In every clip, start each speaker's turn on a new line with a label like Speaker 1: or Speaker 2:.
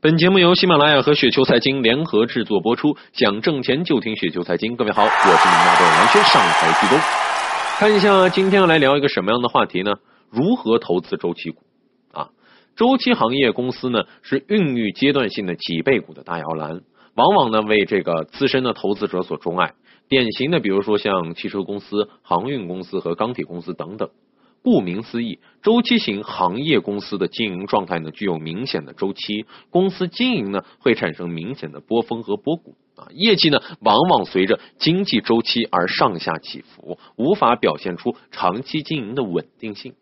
Speaker 1: 本节目由喜马拉雅和雪球财经联合制作播出，想挣钱就听雪球财经。各位好，我是你们的蓝轩，上台鞠躬。看一下今天要来聊一个什么样的话题呢？如何投资周期股？啊，周期行业公司呢是孕育阶段性的几倍股的大摇篮，往往呢为这个资深的投资者所钟爱。典型的，比如说像汽车公司、航运公司和钢铁公司等等。顾名思义，周期型行业公司的经营状态呢，具有明显的周期，公司经营呢会产生明显的波峰和波谷啊，业绩呢往往随着经济周期而上下起伏，无法表现出长期经营的稳定性。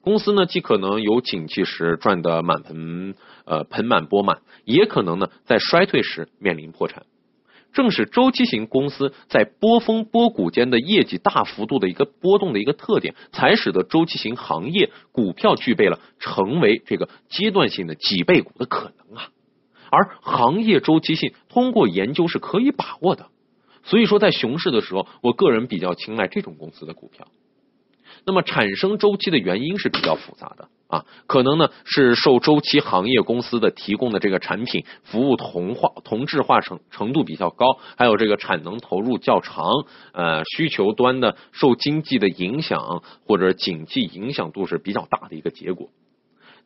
Speaker 1: 公司呢既可能有景气时赚得满盆呃盆满钵满，也可能呢在衰退时面临破产。正是周期型公司在波峰波谷间的业绩大幅度的一个波动的一个特点，才使得周期型行业股票具备了成为这个阶段性的几倍股的可能啊。而行业周期性通过研究是可以把握的，所以说在熊市的时候，我个人比较青睐这种公司的股票。那么产生周期的原因是比较复杂的啊，可能呢是受周期行业公司的提供的这个产品服务同化同质化程程度比较高，还有这个产能投入较长，呃需求端的受经济的影响或者景气影响度是比较大的一个结果。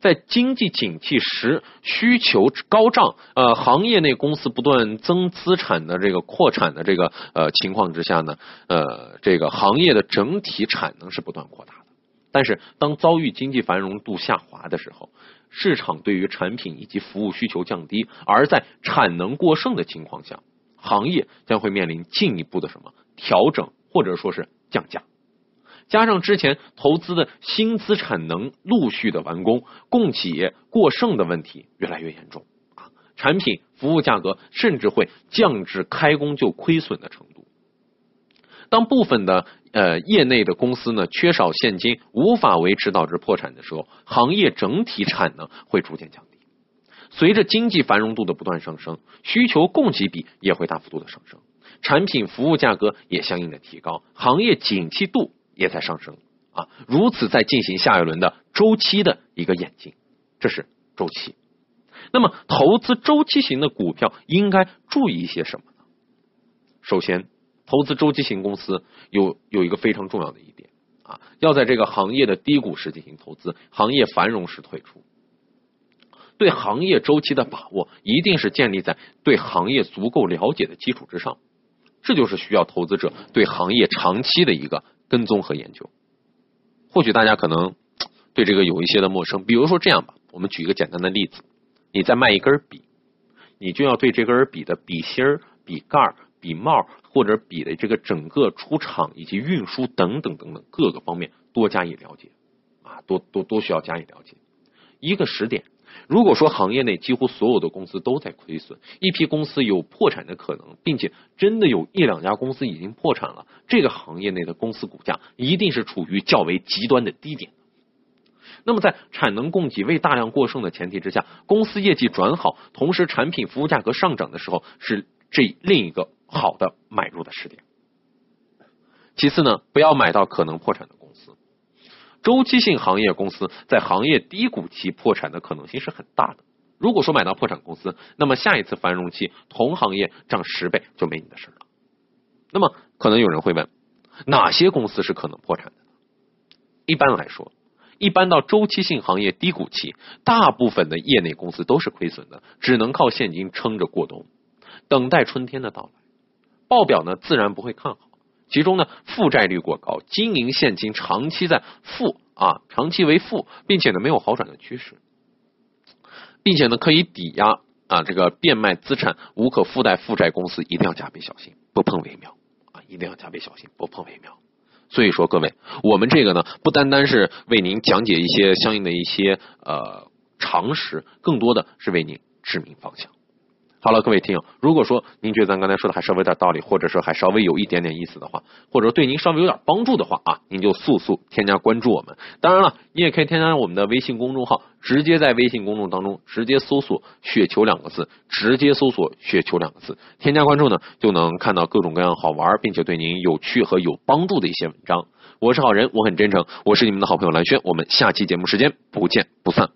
Speaker 1: 在经济景气时，需求高涨，呃，行业内公司不断增资产的这个扩产的这个呃情况之下呢，呃，这个行业的整体产能是不断扩大的。但是，当遭遇经济繁荣度下滑的时候，市场对于产品以及服务需求降低，而在产能过剩的情况下，行业将会面临进一步的什么调整，或者说是降价。加上之前投资的新资产能陆续的完工，供给过剩的问题越来越严重啊，产品服务价格甚至会降至开工就亏损的程度。当部分的呃业内的公司呢缺少现金，无法维持导致破产的时候，行业整体产能会逐渐降低。随着经济繁荣度的不断上升，需求供给比也会大幅度的上升，产品服务价格也相应的提高，行业景气度。也在上升啊，如此在进行下一轮的周期的一个演进，这是周期。那么投资周期型的股票应该注意一些什么呢？首先，投资周期型公司有有一个非常重要的一点啊，要在这个行业的低谷时进行投资，行业繁荣时退出。对行业周期的把握一定是建立在对行业足够了解的基础之上，这就是需要投资者对行业长期的一个。跟踪和研究，或许大家可能对这个有一些的陌生。比如说这样吧，我们举一个简单的例子：你在卖一根笔，你就要对这根笔的笔芯、笔盖、笔帽或者笔的这个整个出厂以及运输等等等等各个方面多加以了解啊，多多多需要加以了解。一个时点。如果说行业内几乎所有的公司都在亏损，一批公司有破产的可能，并且真的有一两家公司已经破产了，这个行业内的公司股价一定是处于较为极端的低点。那么在产能供给未大量过剩的前提之下，公司业绩转好，同时产品服务价格上涨的时候，是这另一个好的买入的时点。其次呢，不要买到可能破产的。周期性行业公司在行业低谷期破产的可能性是很大的。如果说买到破产公司，那么下一次繁荣期同行业涨十倍就没你的事了。那么可能有人会问，哪些公司是可能破产的？一般来说，一般到周期性行业低谷期，大部分的业内公司都是亏损的，只能靠现金撑着过冬，等待春天的到来。报表呢，自然不会看好。其中呢，负债率过高，经营现金长期在负啊，长期为负，并且呢没有好转的趋势，并且呢可以抵押啊这个变卖资产无可负贷负债公司一定要加倍小心，不碰为妙啊，一定要加倍小心，不碰为妙。所以说各位，我们这个呢不单单是为您讲解一些相应的一些呃常识，更多的是为您指明方向。好了，各位听友，如果说您觉得咱刚才说的还稍微有点道理，或者说还稍微有一点点意思的话，或者说对您稍微有点帮助的话啊，您就速速添加关注我们。当然了，你也可以添加我们的微信公众号，直接在微信公众当中直接搜索“雪球”两个字，直接搜索“雪球”两个字，添加关注呢，就能看到各种各样好玩并且对您有趣和有帮助的一些文章。我是好人，我很真诚，我是你们的好朋友蓝轩，我们下期节目时间不见不散。